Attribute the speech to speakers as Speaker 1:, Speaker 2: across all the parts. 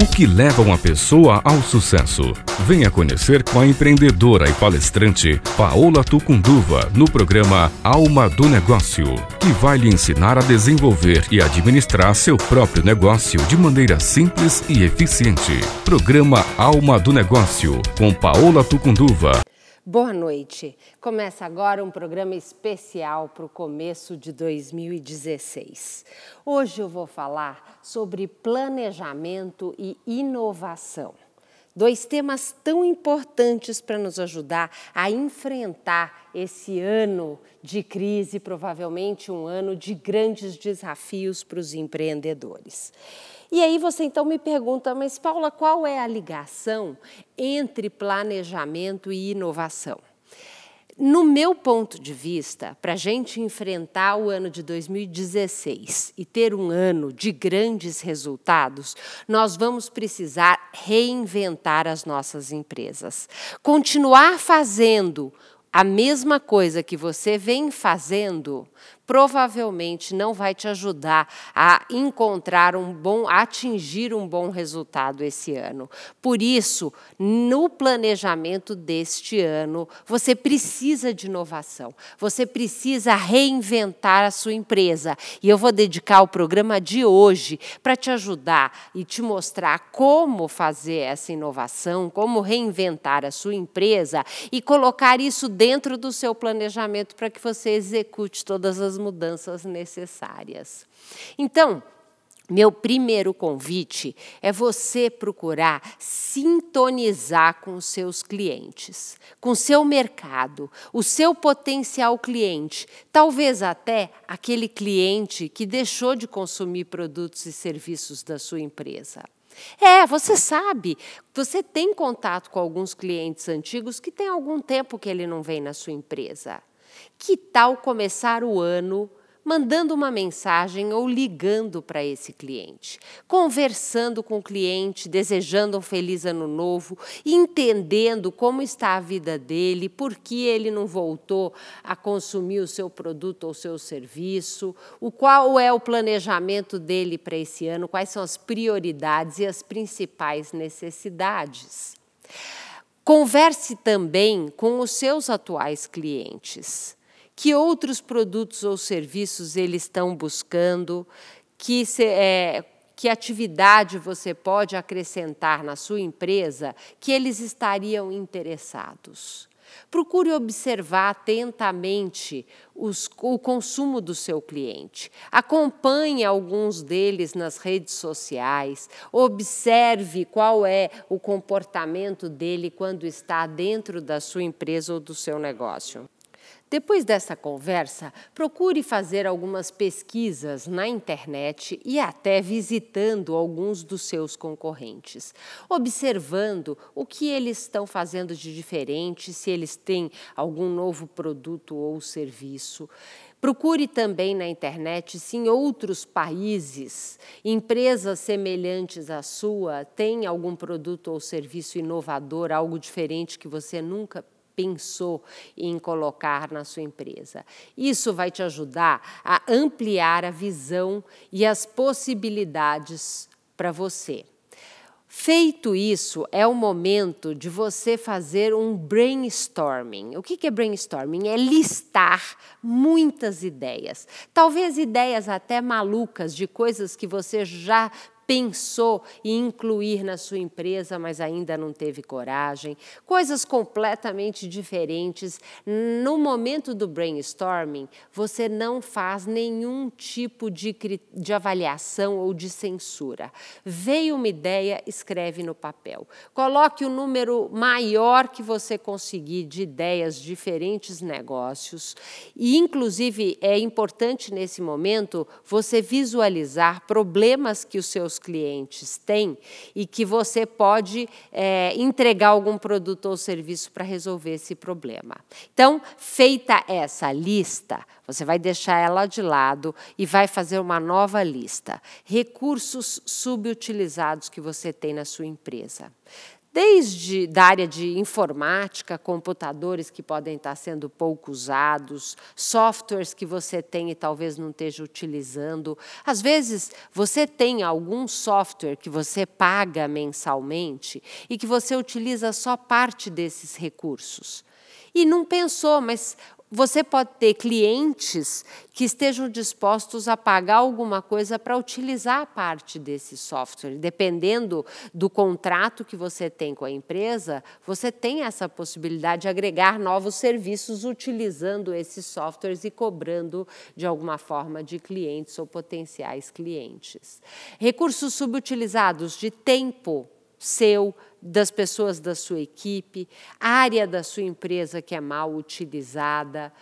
Speaker 1: O que leva uma pessoa ao sucesso? Venha conhecer com a empreendedora e palestrante Paola Tucunduva no programa Alma do Negócio, que vai lhe ensinar a desenvolver e administrar seu próprio negócio de maneira simples e eficiente. Programa Alma do Negócio com Paola Tucunduva.
Speaker 2: Boa noite. Começa agora um programa especial para o começo de 2016. Hoje eu vou falar sobre planejamento e inovação. Dois temas tão importantes para nos ajudar a enfrentar esse ano de crise, provavelmente um ano de grandes desafios para os empreendedores. E aí você então me pergunta, mas Paula, qual é a ligação entre planejamento e inovação? No meu ponto de vista, para a gente enfrentar o ano de 2016 e ter um ano de grandes resultados, nós vamos precisar reinventar as nossas empresas. Continuar fazendo a mesma coisa que você vem fazendo provavelmente não vai te ajudar a encontrar um bom, a atingir um bom resultado esse ano. Por isso, no planejamento deste ano, você precisa de inovação, você precisa reinventar a sua empresa. E eu vou dedicar o programa de hoje para te ajudar e te mostrar como fazer essa inovação, como reinventar a sua empresa e colocar isso dentro do seu planejamento para que você execute todas as mudanças necessárias. Então, meu primeiro convite é você procurar sintonizar com os seus clientes, com o seu mercado, o seu potencial cliente, talvez até aquele cliente que deixou de consumir produtos e serviços da sua empresa. É, você sabe, você tem contato com alguns clientes antigos que tem algum tempo que ele não vem na sua empresa. Que tal começar o ano mandando uma mensagem ou ligando para esse cliente, conversando com o cliente, desejando um feliz ano novo, entendendo como está a vida dele, por que ele não voltou a consumir o seu produto ou seu serviço, o qual é o planejamento dele para esse ano, quais são as prioridades e as principais necessidades. Converse também com os seus atuais clientes que outros produtos ou serviços eles estão buscando, que, se, é, que atividade você pode acrescentar na sua empresa que eles estariam interessados. Procure observar atentamente os, o consumo do seu cliente. Acompanhe alguns deles nas redes sociais. Observe qual é o comportamento dele quando está dentro da sua empresa ou do seu negócio. Depois dessa conversa, procure fazer algumas pesquisas na internet e até visitando alguns dos seus concorrentes, observando o que eles estão fazendo de diferente, se eles têm algum novo produto ou serviço. Procure também na internet se em outros países empresas semelhantes à sua têm algum produto ou serviço inovador, algo diferente que você nunca pensou em colocar na sua empresa. Isso vai te ajudar a ampliar a visão e as possibilidades para você. Feito isso, é o momento de você fazer um brainstorming. O que é brainstorming? É listar muitas ideias. Talvez ideias até malucas de coisas que você já pensou em incluir na sua empresa, mas ainda não teve coragem, coisas completamente diferentes. No momento do brainstorming, você não faz nenhum tipo de, de avaliação ou de censura. Veio uma ideia, escreve no papel. Coloque o número maior que você conseguir de ideias, diferentes negócios. E, inclusive, é importante nesse momento você visualizar problemas que os seus clientes têm e que você pode é, entregar algum produto ou serviço para resolver esse problema. Então, feita essa lista, você vai deixar ela de lado e vai fazer uma nova lista. Recursos subutilizados que você tem na sua empresa. Desde da área de informática, computadores que podem estar sendo pouco usados, softwares que você tem e talvez não esteja utilizando. Às vezes, você tem algum software que você paga mensalmente e que você utiliza só parte desses recursos. E não pensou, mas você pode ter clientes que estejam dispostos a pagar alguma coisa para utilizar parte desse software. Dependendo do contrato que você tem com a empresa, você tem essa possibilidade de agregar novos serviços utilizando esses softwares e cobrando de alguma forma de clientes ou potenciais clientes. Recursos subutilizados de tempo seu, das pessoas da sua equipe, área da sua empresa que é mal utilizada.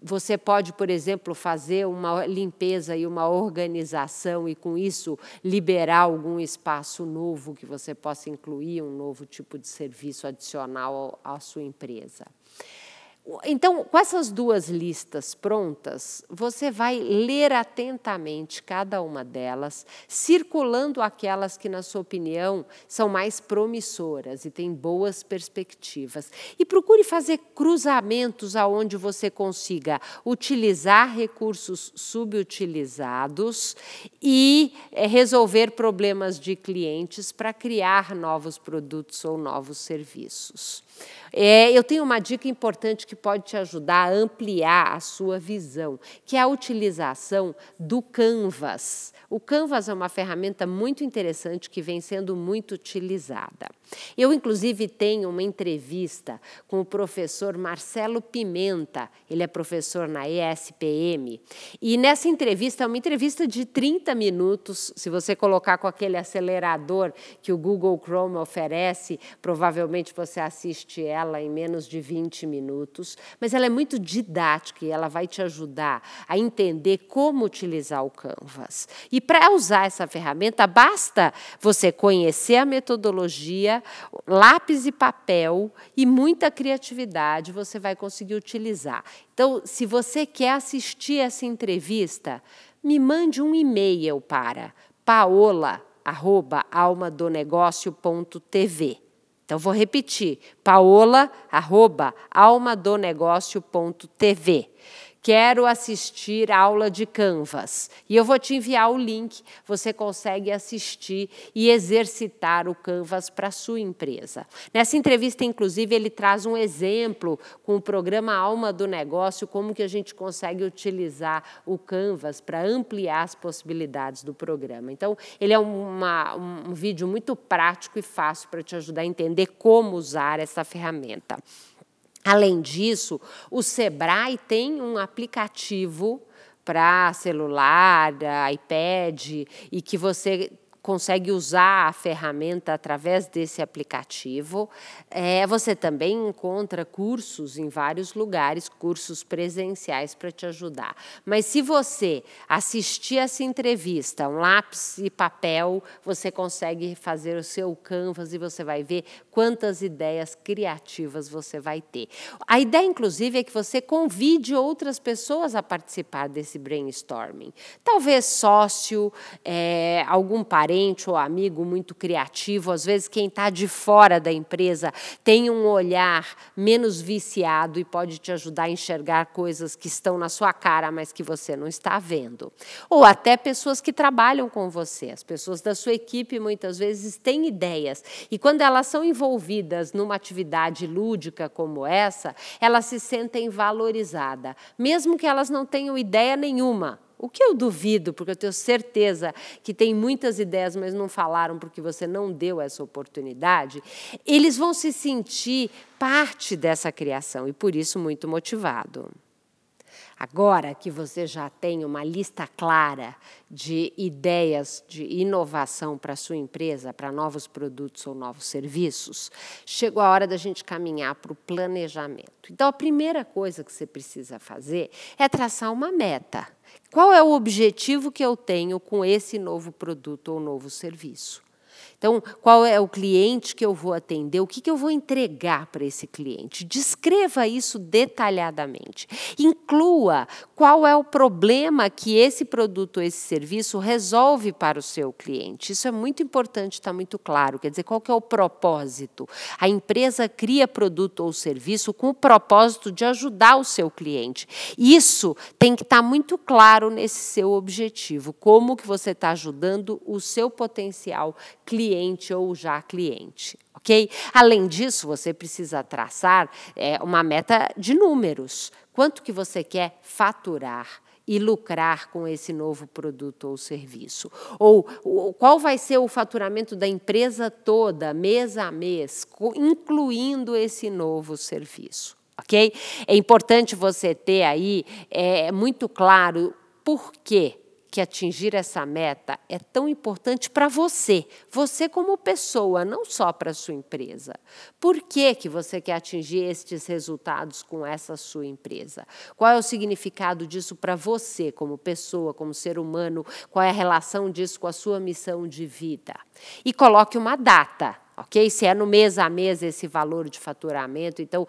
Speaker 2: Você pode, por exemplo, fazer uma limpeza e uma organização e, com isso, liberar algum espaço novo que você possa incluir, um novo tipo de serviço adicional à sua empresa. Então, com essas duas listas prontas, você vai ler atentamente cada uma delas, circulando aquelas que, na sua opinião, são mais promissoras e têm boas perspectivas. E procure fazer cruzamentos aonde você consiga utilizar recursos subutilizados e eh, resolver problemas de clientes para criar novos produtos ou novos serviços. É, eu tenho uma dica importante que pode te ajudar a ampliar a sua visão, que é a utilização do Canvas. O Canvas é uma ferramenta muito interessante que vem sendo muito utilizada. Eu, inclusive, tenho uma entrevista com o professor Marcelo Pimenta, ele é professor na ESPM, e nessa entrevista, é uma entrevista de 30 minutos, se você colocar com aquele acelerador que o Google Chrome oferece, provavelmente você assiste ela em menos de 20 minutos, mas ela é muito didática e ela vai te ajudar a entender como utilizar o Canvas. E para usar essa ferramenta, basta você conhecer a metodologia, lápis e papel e muita criatividade você vai conseguir utilizar. Então, se você quer assistir essa entrevista, me mande um e-mail para paola@almadonegócio.tv. Então vou repetir: paola@almadonegócio.tv quero assistir aula de Canvas. E eu vou te enviar o link, você consegue assistir e exercitar o Canvas para a sua empresa. Nessa entrevista, inclusive, ele traz um exemplo com o programa Alma do Negócio, como que a gente consegue utilizar o Canvas para ampliar as possibilidades do programa. Então, ele é uma, um vídeo muito prático e fácil para te ajudar a entender como usar essa ferramenta. Além disso, o Sebrae tem um aplicativo para celular, iPad, e que você consegue usar a ferramenta através desse aplicativo. É, você também encontra cursos em vários lugares, cursos presenciais para te ajudar. Mas se você assistir essa entrevista, um lápis e papel, você consegue fazer o seu canvas e você vai ver quantas ideias criativas você vai ter. A ideia, inclusive, é que você convide outras pessoas a participar desse brainstorming. Talvez sócio, é, algum parente parente ou amigo muito criativo, às vezes quem está de fora da empresa tem um olhar menos viciado e pode te ajudar a enxergar coisas que estão na sua cara, mas que você não está vendo. Ou até pessoas que trabalham com você, as pessoas da sua equipe muitas vezes têm ideias. E quando elas são envolvidas numa atividade lúdica como essa, elas se sentem valorizadas, mesmo que elas não tenham ideia nenhuma o que eu duvido, porque eu tenho certeza que tem muitas ideias, mas não falaram porque você não deu essa oportunidade, eles vão se sentir parte dessa criação e por isso muito motivado. Agora que você já tem uma lista clara de ideias de inovação para a sua empresa, para novos produtos ou novos serviços, chegou a hora da gente caminhar para o planejamento. Então, a primeira coisa que você precisa fazer é traçar uma meta. Qual é o objetivo que eu tenho com esse novo produto ou novo serviço? Então, qual é o cliente que eu vou atender? O que, que eu vou entregar para esse cliente? Descreva isso detalhadamente. Inclua qual é o problema que esse produto ou esse serviço resolve para o seu cliente. Isso é muito importante, está muito claro. Quer dizer, qual que é o propósito? A empresa cria produto ou serviço com o propósito de ajudar o seu cliente. Isso tem que estar tá muito claro nesse seu objetivo. Como que você está ajudando o seu potencial cliente ou já cliente. Ok? Além disso, você precisa traçar é, uma meta de números. Quanto que você quer faturar? e lucrar com esse novo produto ou serviço? Ou, qual vai ser o faturamento da empresa toda, mês a mês, incluindo esse novo serviço? Ok? É importante você ter aí é, muito claro por quê que atingir essa meta é tão importante para você, você como pessoa, não só para a sua empresa. Por que, que você quer atingir estes resultados com essa sua empresa? Qual é o significado disso para você, como pessoa, como ser humano? Qual é a relação disso com a sua missão de vida? E coloque uma data ok? Se é no mês a mês esse valor de faturamento, então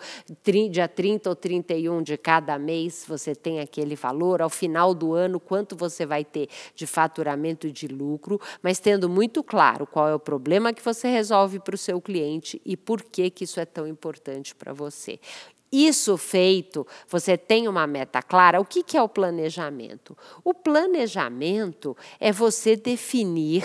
Speaker 2: dia 30 ou 31 de cada mês você tem aquele valor, ao final do ano quanto você vai ter de faturamento e de lucro, mas tendo muito claro qual é o problema que você resolve para o seu cliente e por que, que isso é tão importante para você. Isso feito, você tem uma meta clara. O que, que é o planejamento? O planejamento é você definir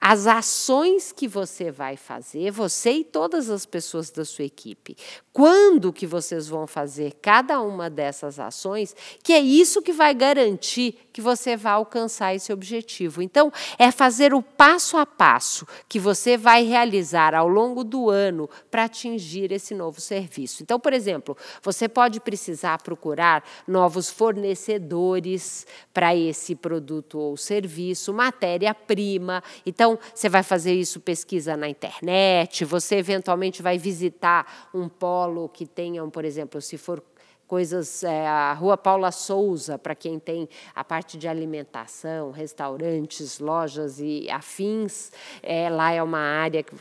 Speaker 2: as ações que você vai fazer, você e todas as pessoas da sua equipe. Quando que vocês vão fazer cada uma dessas ações, que é isso que vai garantir que você vai alcançar esse objetivo. Então, é fazer o passo a passo que você vai realizar ao longo do ano para atingir esse novo serviço. Então, por exemplo, você pode precisar procurar novos fornecedores para esse produto ou serviço, matéria-prima. Então, você vai fazer isso pesquisa na internet, você eventualmente vai visitar um polo que tenham, por exemplo, se for coisas, é, a Rua Paula Souza, para quem tem a parte de alimentação, restaurantes, lojas e afins, é, lá é uma área que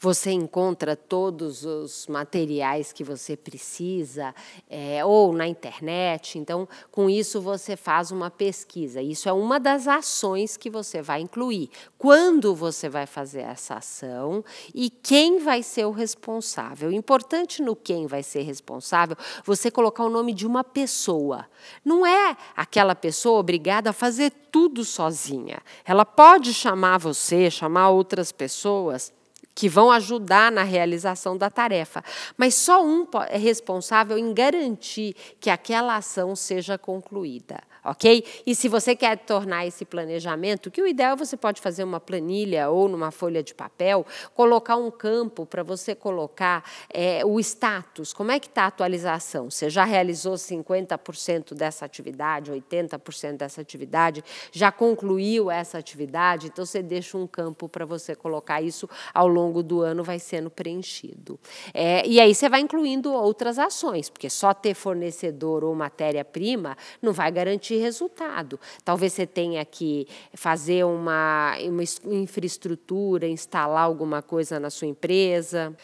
Speaker 2: você encontra todos os materiais que você precisa, é, ou na internet. Então, com isso, você faz uma pesquisa. Isso é uma das ações que você vai incluir. Quando você vai fazer essa ação e quem vai ser o responsável. Importante no quem vai ser responsável, você colocar o nome de uma pessoa. Não é aquela pessoa obrigada a fazer tudo sozinha. Ela pode chamar você, chamar outras pessoas que vão ajudar na realização da tarefa. Mas só um é responsável em garantir que aquela ação seja concluída ok? E se você quer tornar esse planejamento, que o ideal é você pode fazer uma planilha ou numa folha de papel, colocar um campo para você colocar é, o status, como é que está a atualização? Você já realizou 50% dessa atividade, 80% dessa atividade, já concluiu essa atividade, então você deixa um campo para você colocar isso ao longo do ano, vai sendo preenchido. É, e aí você vai incluindo outras ações, porque só ter fornecedor ou matéria-prima não vai garantir resultado. Talvez você tenha que fazer uma, uma infraestrutura, instalar alguma coisa na sua empresa,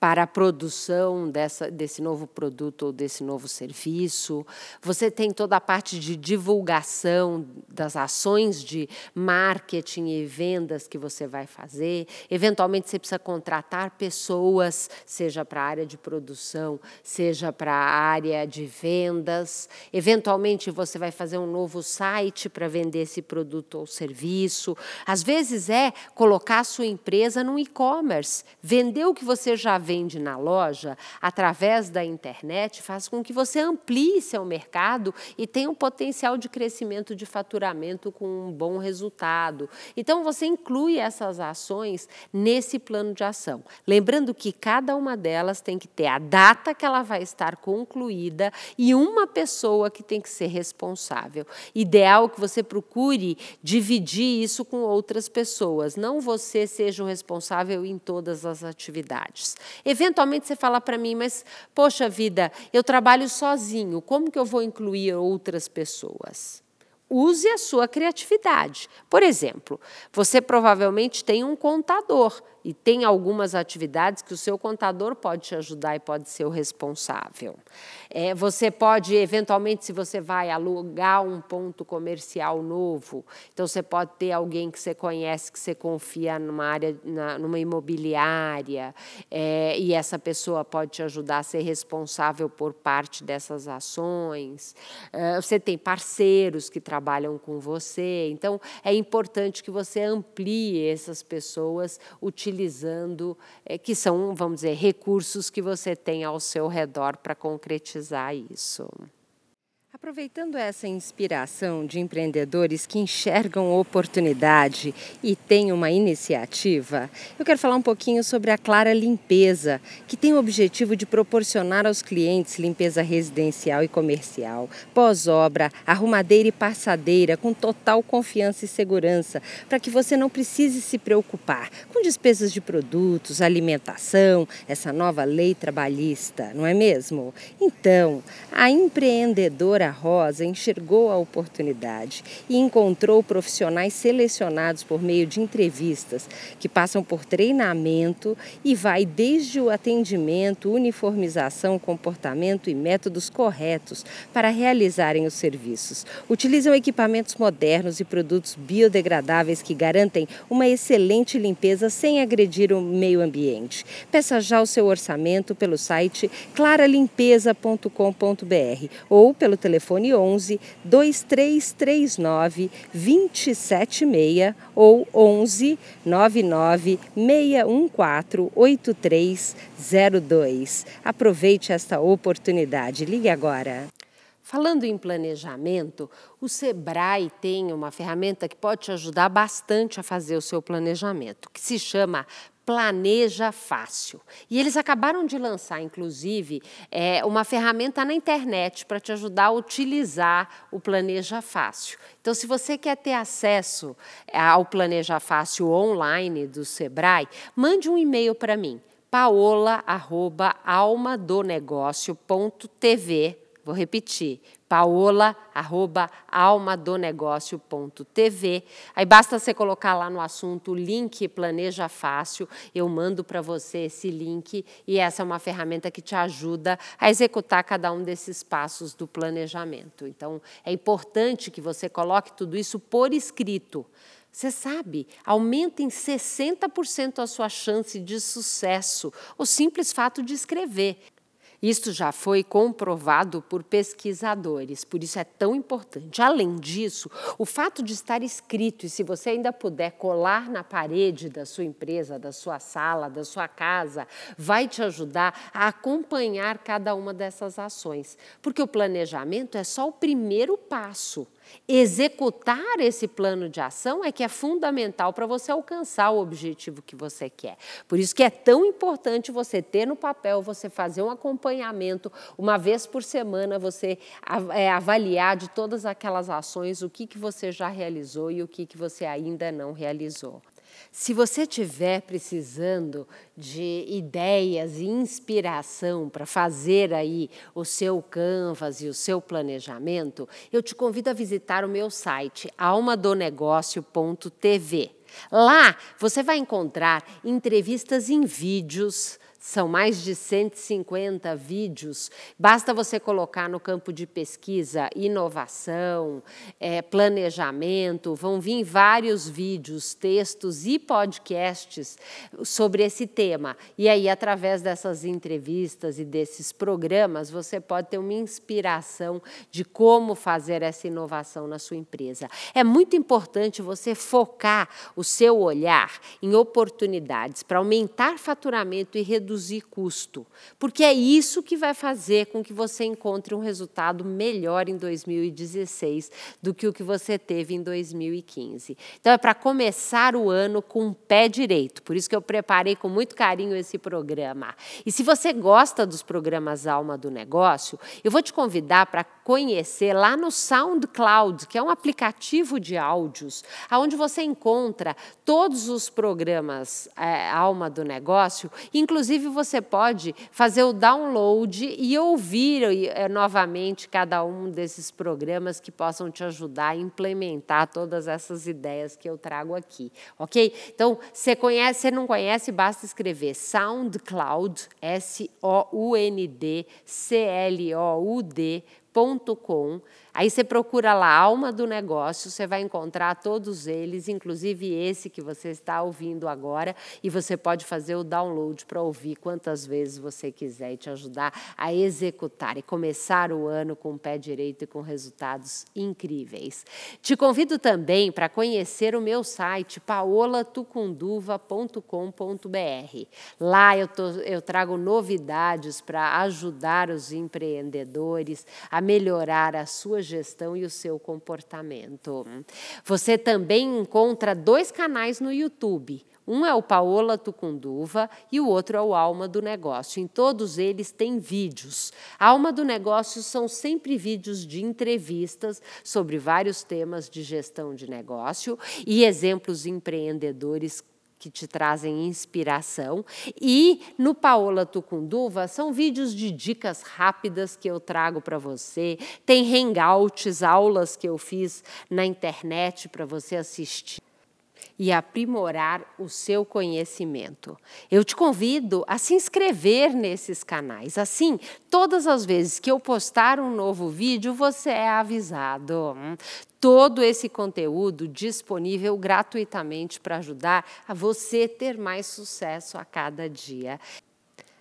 Speaker 2: para a produção dessa, desse novo produto ou desse novo serviço. Você tem toda a parte de divulgação das ações de marketing e vendas que você vai fazer. Eventualmente, você precisa contratar pessoas, seja para a área de produção, seja para a área de vendas. Eventualmente, você vai fazer um novo site para vender esse produto ou serviço. Às vezes, é colocar a sua empresa no e-commerce, vender o que você já vende vende na loja, através da internet, faz com que você amplie seu mercado e tenha um potencial de crescimento de faturamento com um bom resultado. Então, você inclui essas ações nesse plano de ação. Lembrando que cada uma delas tem que ter a data que ela vai estar concluída e uma pessoa que tem que ser responsável. Ideal que você procure dividir isso com outras pessoas, não você seja o responsável em todas as atividades. Eventualmente você fala para mim, mas poxa vida, eu trabalho sozinho, como que eu vou incluir outras pessoas? use a sua criatividade. Por exemplo, você provavelmente tem um contador e tem algumas atividades que o seu contador pode te ajudar e pode ser o responsável. É, você pode, eventualmente, se você vai alugar um ponto comercial novo, então você pode ter alguém que você conhece, que você confia numa área, na, numa imobiliária, é, e essa pessoa pode te ajudar a ser responsável por parte dessas ações. É, você tem parceiros que trabalham com você, então é importante que você amplie essas pessoas utilizando utilizando, é, que são, vamos dizer, recursos que você tem ao seu redor para concretizar isso. Aproveitando essa inspiração de empreendedores que enxergam oportunidade e têm uma iniciativa, eu quero falar um pouquinho sobre a Clara Limpeza, que tem o objetivo de proporcionar aos clientes limpeza residencial e comercial, pós-obra, arrumadeira e passadeira com total confiança e segurança, para que você não precise se preocupar com despesas de produtos, alimentação, essa nova lei trabalhista, não é mesmo? Então, a empreendedora Rosa enxergou a oportunidade e encontrou profissionais selecionados por meio de entrevistas que passam por treinamento e vai desde o atendimento, uniformização, comportamento e métodos corretos para realizarem os serviços. Utilizam equipamentos modernos e produtos biodegradáveis que garantem uma excelente limpeza sem agredir o meio ambiente. Peça já o seu orçamento pelo site claralimpeza.com.br ou pelo telefone telefone 11 2339 276 ou 11 99 614 8302. Aproveite esta oportunidade. Ligue agora. Falando em planejamento, o Sebrae tem uma ferramenta que pode te ajudar bastante a fazer o seu planejamento, que se chama Planeja Fácil. E eles acabaram de lançar, inclusive, é, uma ferramenta na internet para te ajudar a utilizar o Planeja Fácil. Então, se você quer ter acesso é, ao Planeja Fácil online do Sebrae, mande um e-mail para mim, paola.almadonegócio.tv. Vou repetir, paola@almadonegócio.tv. Aí basta você colocar lá no assunto link planeja fácil, eu mando para você esse link e essa é uma ferramenta que te ajuda a executar cada um desses passos do planejamento. Então, é importante que você coloque tudo isso por escrito. Você sabe, aumenta em 60% a sua chance de sucesso, o simples fato de escrever. Isso já foi comprovado por pesquisadores, por isso é tão importante. Além disso, o fato de estar escrito, e se você ainda puder colar na parede da sua empresa, da sua sala, da sua casa, vai te ajudar a acompanhar cada uma dessas ações. Porque o planejamento é só o primeiro passo. Executar esse plano de ação é que é fundamental para você alcançar o objetivo que você quer. Por isso que é tão importante você ter no papel, você fazer um acompanhamento, uma vez por semana, você é, avaliar de todas aquelas ações o que, que você já realizou e o que, que você ainda não realizou. Se você estiver precisando de ideias e inspiração para fazer aí o seu canvas e o seu planejamento, eu te convido a visitar o meu site almadonegócio.tv. Lá você vai encontrar entrevistas em vídeos são mais de 150 vídeos. Basta você colocar no campo de pesquisa inovação, é, planejamento, vão vir vários vídeos, textos e podcasts sobre esse tema. E aí, através dessas entrevistas e desses programas, você pode ter uma inspiração de como fazer essa inovação na sua empresa. É muito importante você focar o seu olhar em oportunidades para aumentar faturamento e reduzir reduzir custo, porque é isso que vai fazer com que você encontre um resultado melhor em 2016 do que o que você teve em 2015. Então é para começar o ano com o pé direito, por isso que eu preparei com muito carinho esse programa. E se você gosta dos programas Alma do Negócio, eu vou te convidar para conhecer lá no SoundCloud, que é um aplicativo de áudios, onde você encontra todos os programas é, Alma do Negócio, inclusive Inclusive, você pode fazer o download e ouvir eh, novamente cada um desses programas que possam te ajudar a implementar todas essas ideias que eu trago aqui, ok? Então, você conhece, não conhece, basta escrever SoundCloud, S-O-U-N-D, C-L-O-U-D, com. Aí você procura lá Alma do Negócio, você vai encontrar todos eles, inclusive esse que você está ouvindo agora, e você pode fazer o download para ouvir quantas vezes você quiser e te ajudar a executar e começar o ano com o pé direito e com resultados incríveis. Te convido também para conhecer o meu site paolatucunduva.com.br. Lá eu, tô, eu trago novidades para ajudar os empreendedores a melhorar a sua gestão e o seu comportamento. Você também encontra dois canais no YouTube. Um é o Paola Tucunduva e o outro é o Alma do Negócio. Em todos eles tem vídeos. Alma do Negócio são sempre vídeos de entrevistas sobre vários temas de gestão de negócio e exemplos empreendedores que te trazem inspiração. E no Paola Tucunduva são vídeos de dicas rápidas que eu trago para você. Tem hangouts, aulas que eu fiz na internet para você assistir e aprimorar o seu conhecimento. Eu te convido a se inscrever nesses canais. Assim, todas as vezes que eu postar um novo vídeo, você é avisado. Todo esse conteúdo disponível gratuitamente para ajudar a você ter mais sucesso a cada dia.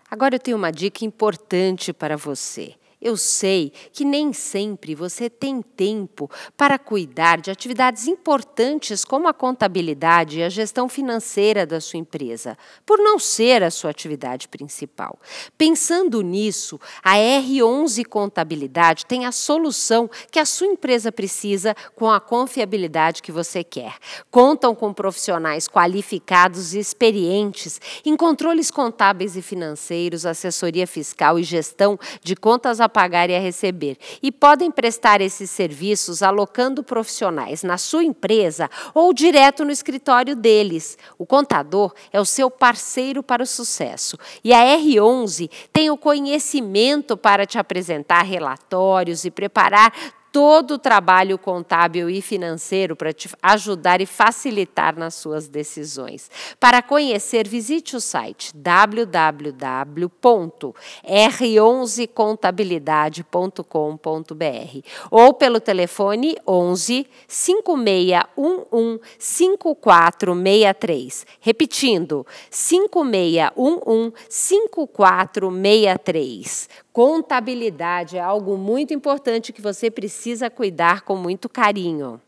Speaker 2: Agora eu tenho uma dica importante para você. Eu sei que nem sempre você tem tempo para cuidar de atividades importantes como a contabilidade e a gestão financeira da sua empresa, por não ser a sua atividade principal. Pensando nisso, a R11 Contabilidade tem a solução que a sua empresa precisa com a confiabilidade que você quer. Contam com profissionais qualificados e experientes em controles contábeis e financeiros, assessoria fiscal e gestão de contas pagar e a receber. E podem prestar esses serviços alocando profissionais na sua empresa ou direto no escritório deles. O contador é o seu parceiro para o sucesso. E a R11 tem o conhecimento para te apresentar relatórios e preparar todo o trabalho contábil e financeiro para te ajudar e facilitar nas suas decisões. Para conhecer, visite o site www.r11contabilidade.com.br ou pelo telefone 11 5611 5463. Repetindo, 5611 5463. Contabilidade é algo muito importante que você precisa cuidar com muito carinho.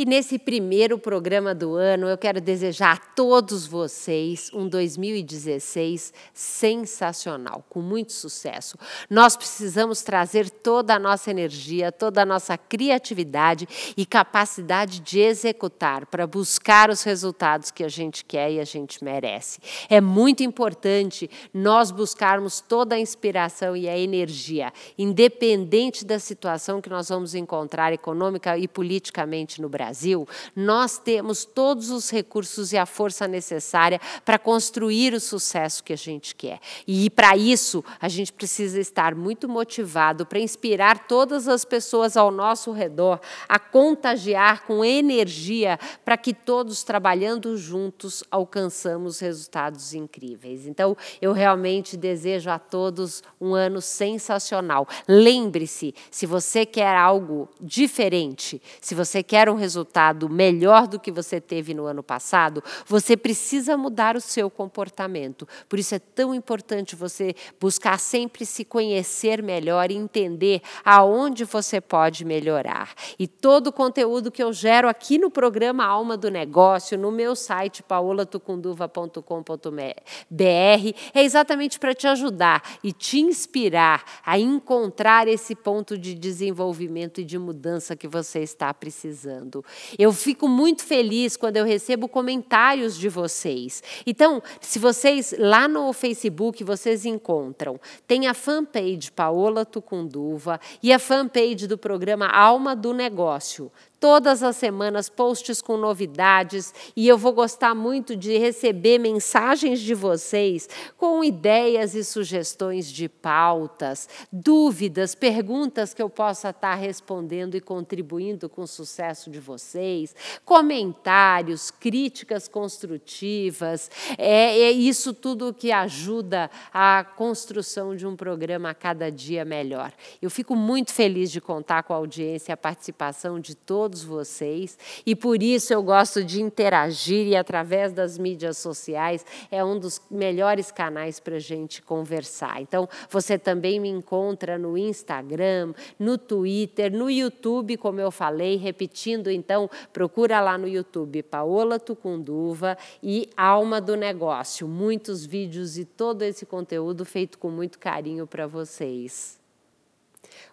Speaker 2: E nesse primeiro programa do ano, eu quero desejar a todos vocês um 2016 sensacional, com muito sucesso. Nós precisamos trazer toda a nossa energia, toda a nossa criatividade e capacidade de executar para buscar os resultados que a gente quer e a gente merece. É muito importante nós buscarmos toda a inspiração e a energia, independente da situação que nós vamos encontrar econômica e politicamente no Brasil. Brasil, nós temos todos os recursos e a força necessária para construir o sucesso que a gente quer. E para isso, a gente precisa estar muito motivado para inspirar todas as pessoas ao nosso redor a contagiar com energia para que todos trabalhando juntos alcançamos resultados incríveis. Então, eu realmente desejo a todos um ano sensacional. Lembre-se, se você quer algo diferente, se você quer um resultado resultado melhor do que você teve no ano passado, você precisa mudar o seu comportamento. Por isso é tão importante você buscar sempre se conhecer melhor e entender aonde você pode melhorar. E todo o conteúdo que eu gero aqui no programa Alma do Negócio, no meu site paolatucunduva.com.br, é exatamente para te ajudar e te inspirar a encontrar esse ponto de desenvolvimento e de mudança que você está precisando. Eu fico muito feliz quando eu recebo comentários de vocês. Então, se vocês lá no Facebook vocês encontram, tem a fanpage Paola Tucunduva e a fanpage do programa Alma do Negócio todas as semanas posts com novidades e eu vou gostar muito de receber mensagens de vocês com ideias e sugestões de pautas, dúvidas, perguntas que eu possa estar respondendo e contribuindo com o sucesso de vocês, comentários, críticas construtivas, é, é isso tudo que ajuda a construção de um programa a cada dia melhor. Eu fico muito feliz de contar com a audiência e a participação de todos vocês e por isso eu gosto de interagir e através das mídias sociais é um dos melhores canais para a gente conversar. Então, você também me encontra no Instagram, no Twitter, no YouTube, como eu falei, repetindo, então, procura lá no YouTube Paola Tucunduva e Alma do Negócio. Muitos vídeos e todo esse conteúdo feito com muito carinho para vocês.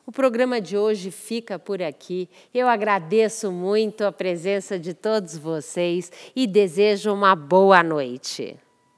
Speaker 2: O programa de hoje fica por aqui. Eu agradeço muito a presença de todos vocês e desejo uma boa noite.